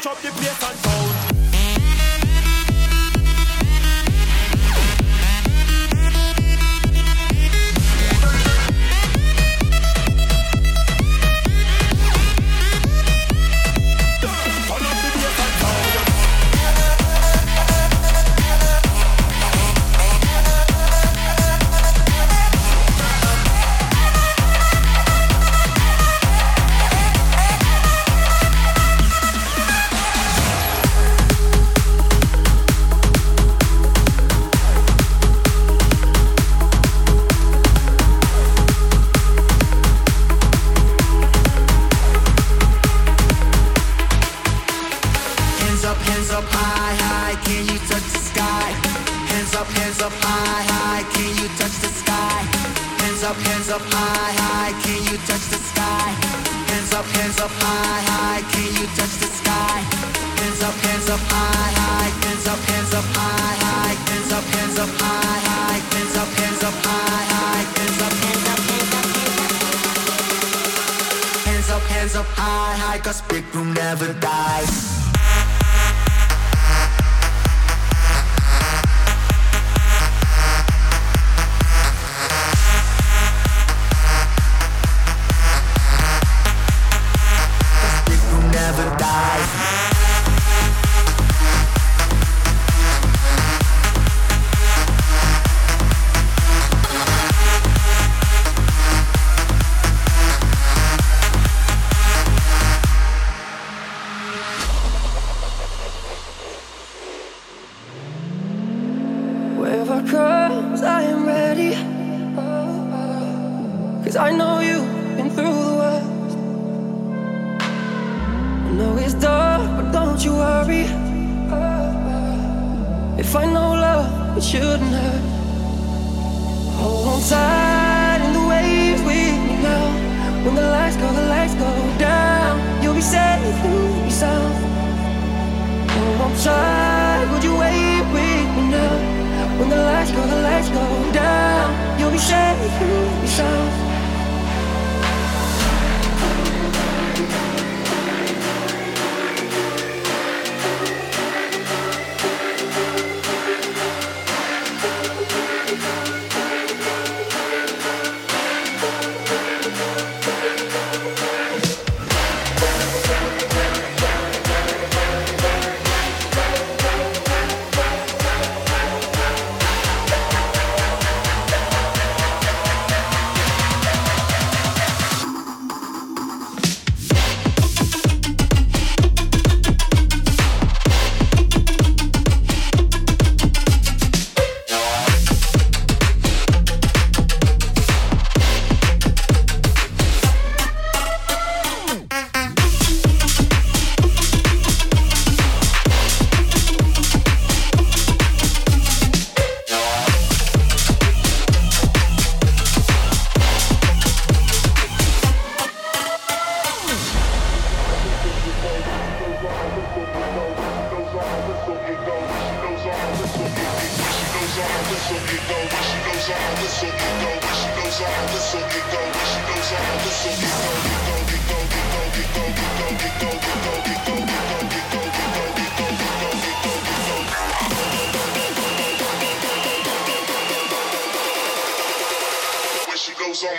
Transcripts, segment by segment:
mash up the place and up, hands up high, high, can you touch the sky? Hands up, hands up high, high, can you touch the sky? Hands up, hands up high, high, hands up, hands up high, high, hands up, hands up high, high, hands up, hands up high, high, hands up, hands up, hands up, hands up, hands up, hands up high, high, cause big room never dies. your I am ready. Oh, oh. Cause I know you've been through the worst. I know it's dark, but don't you worry. Oh, if I know love, it shouldn't hurt. Hold on tight in the waves with me now. When the lights go, the lights go down. You'll be safe, you'll be sound. Hold on tight. When the lights go, the lights go down, you'll be safe, you'll be sound.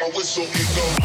my whistle and go.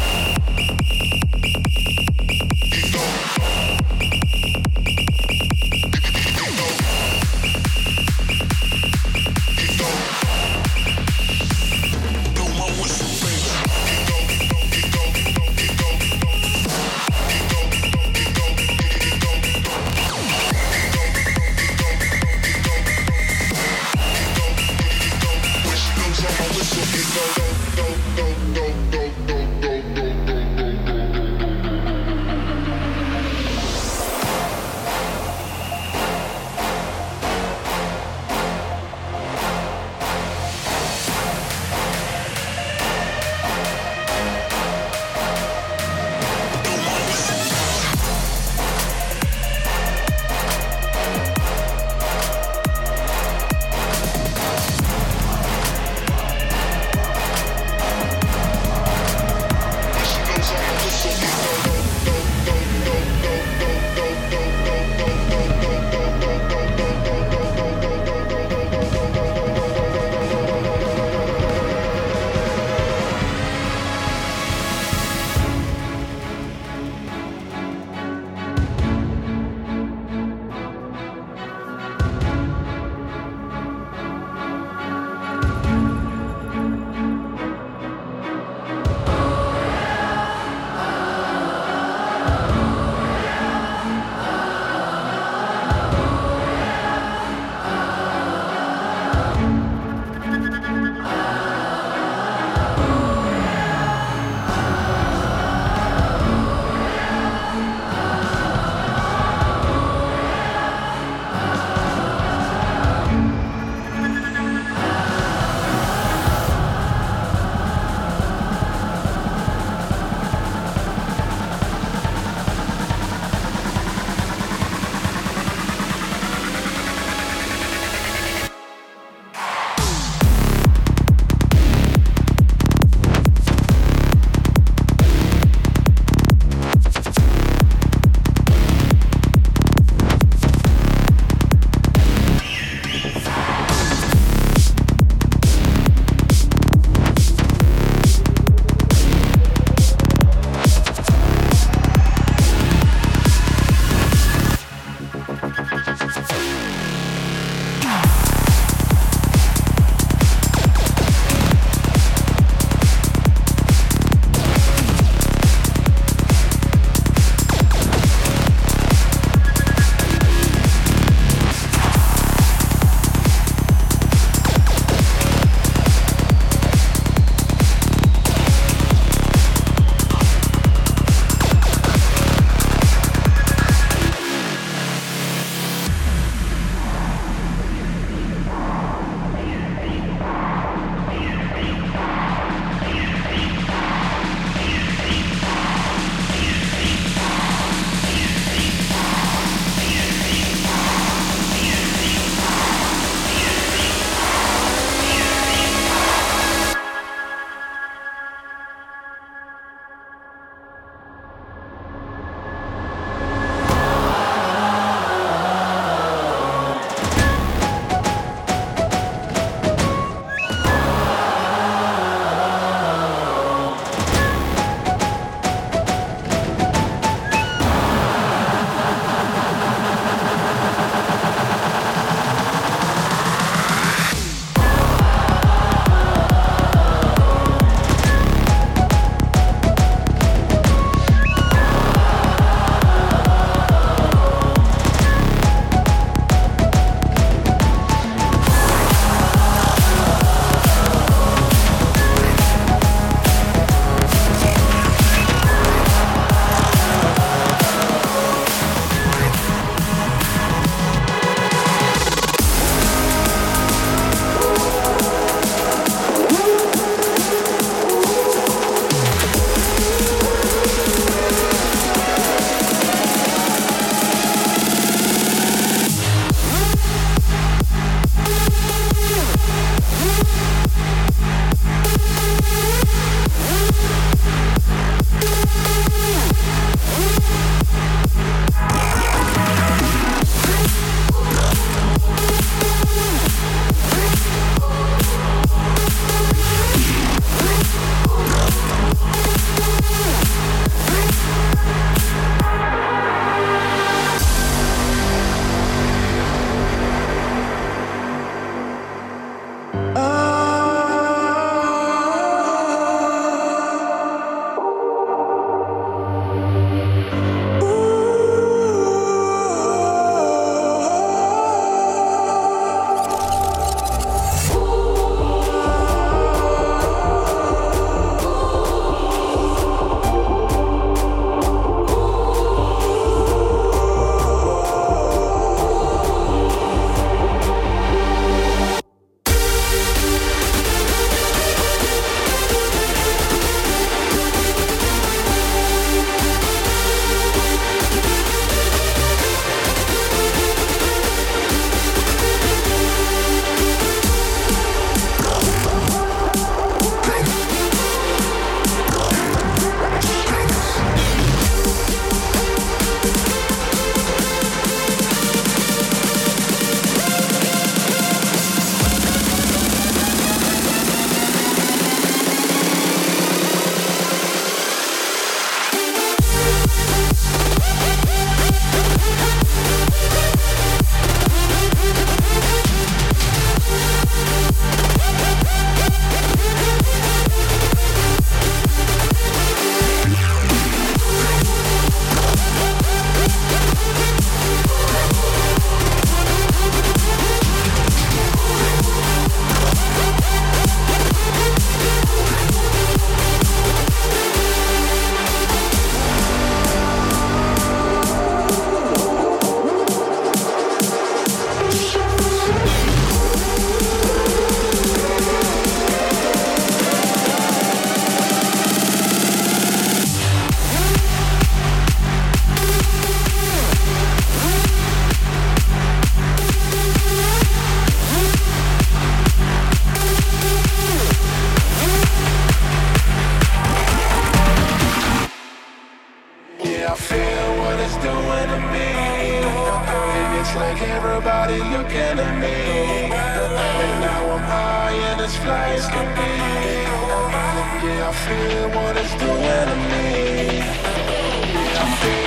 like everybody looking at me. And now I'm high and it's flying as can be. Yeah, I feel what it's doing to me. Yeah, I feel.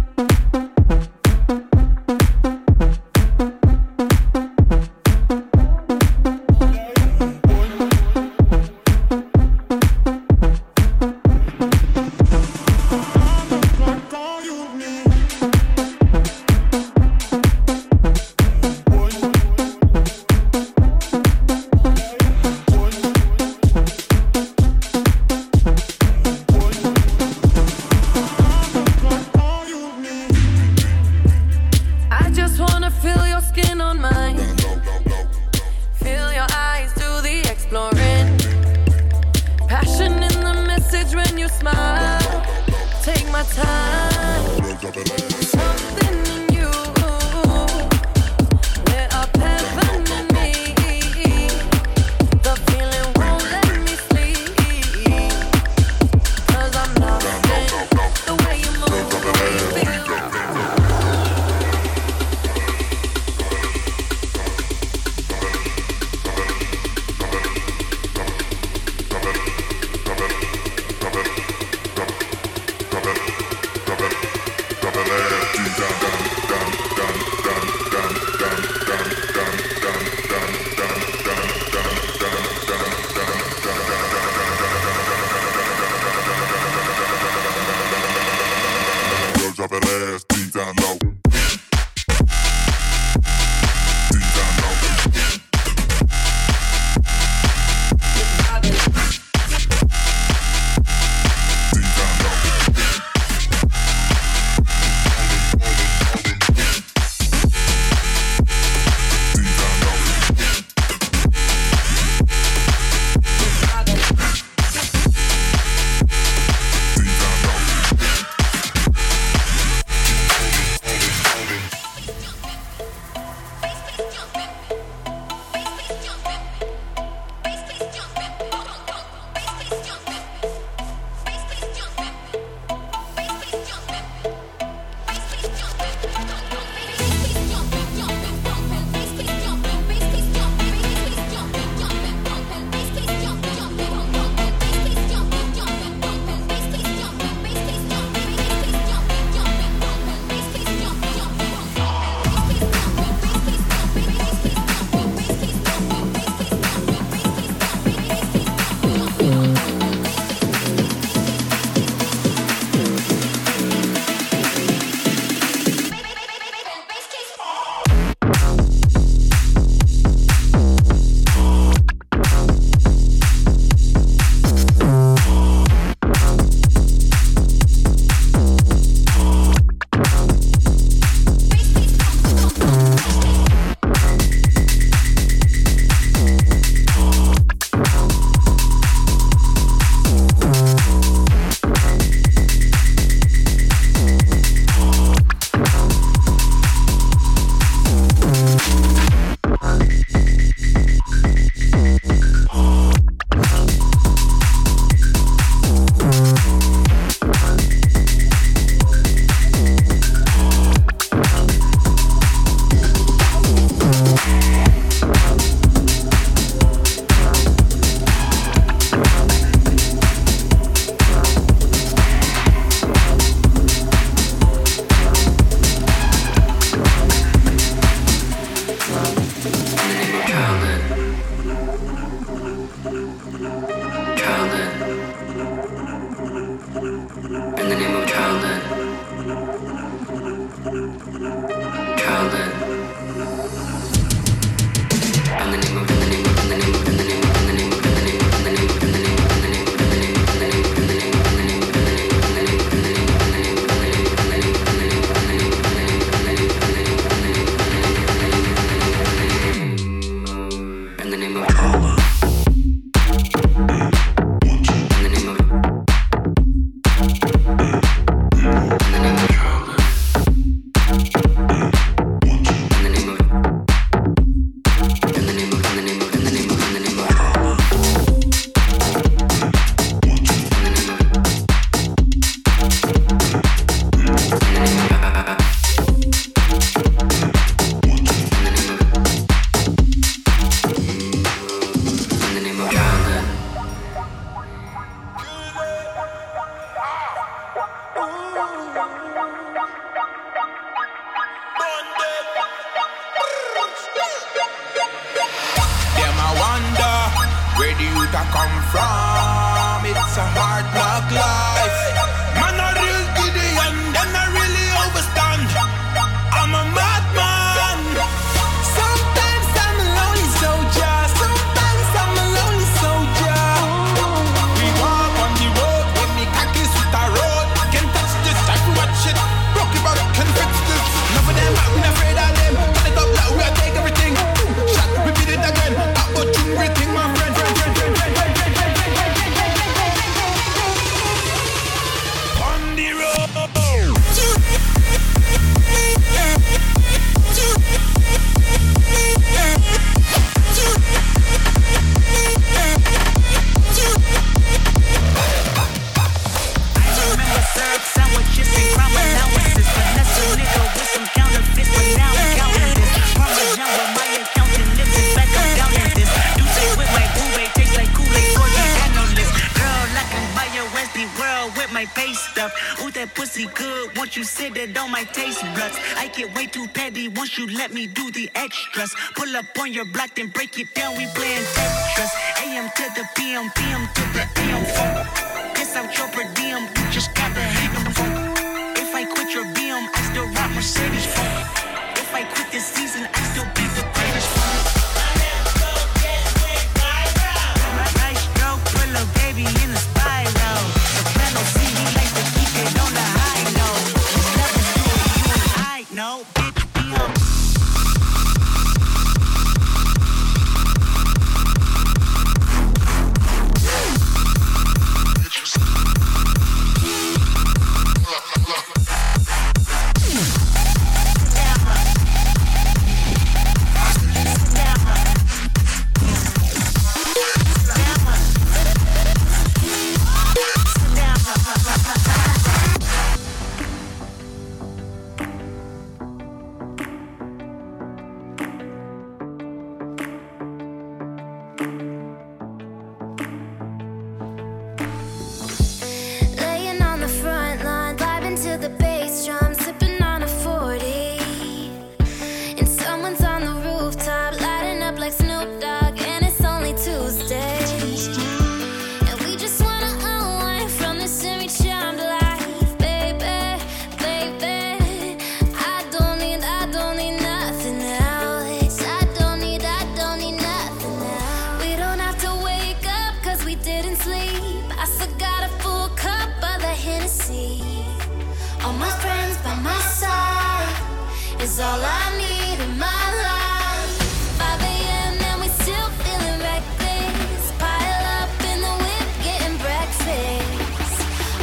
you smile, take my time. Let me do the extras. Pull up on your block, then break it down. We playing Tetris. AM to the PM, PM to the AM. Piss out your per diem, you just got the hate them. If I quit your BM, I still rock Mercedes. If I quit this season, I still be the greatest. know.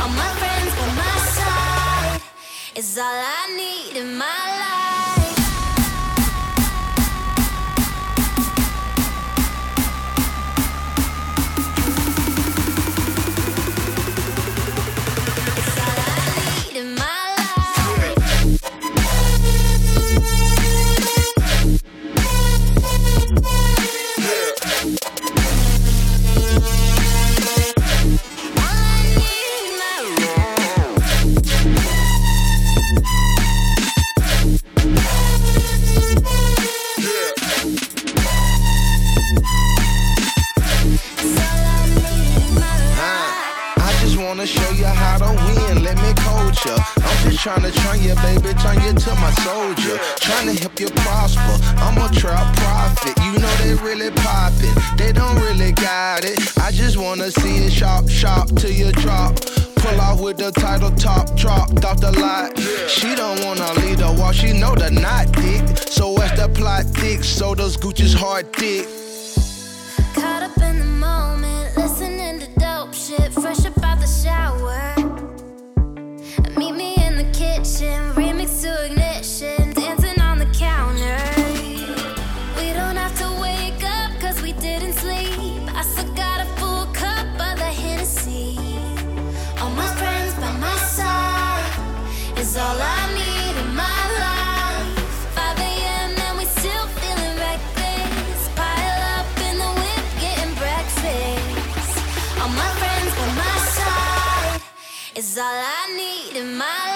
all my friends by my side is all I need in my life. it. They don't really got it. I just wanna see it sharp, sharp till you drop. Pull off with the title top, dropped off the lot. She don't wanna leave the wall, she know the knot thick. So what's the plot thick? So those Gucci's heart thick. Caught up in the moment. all I need in my life.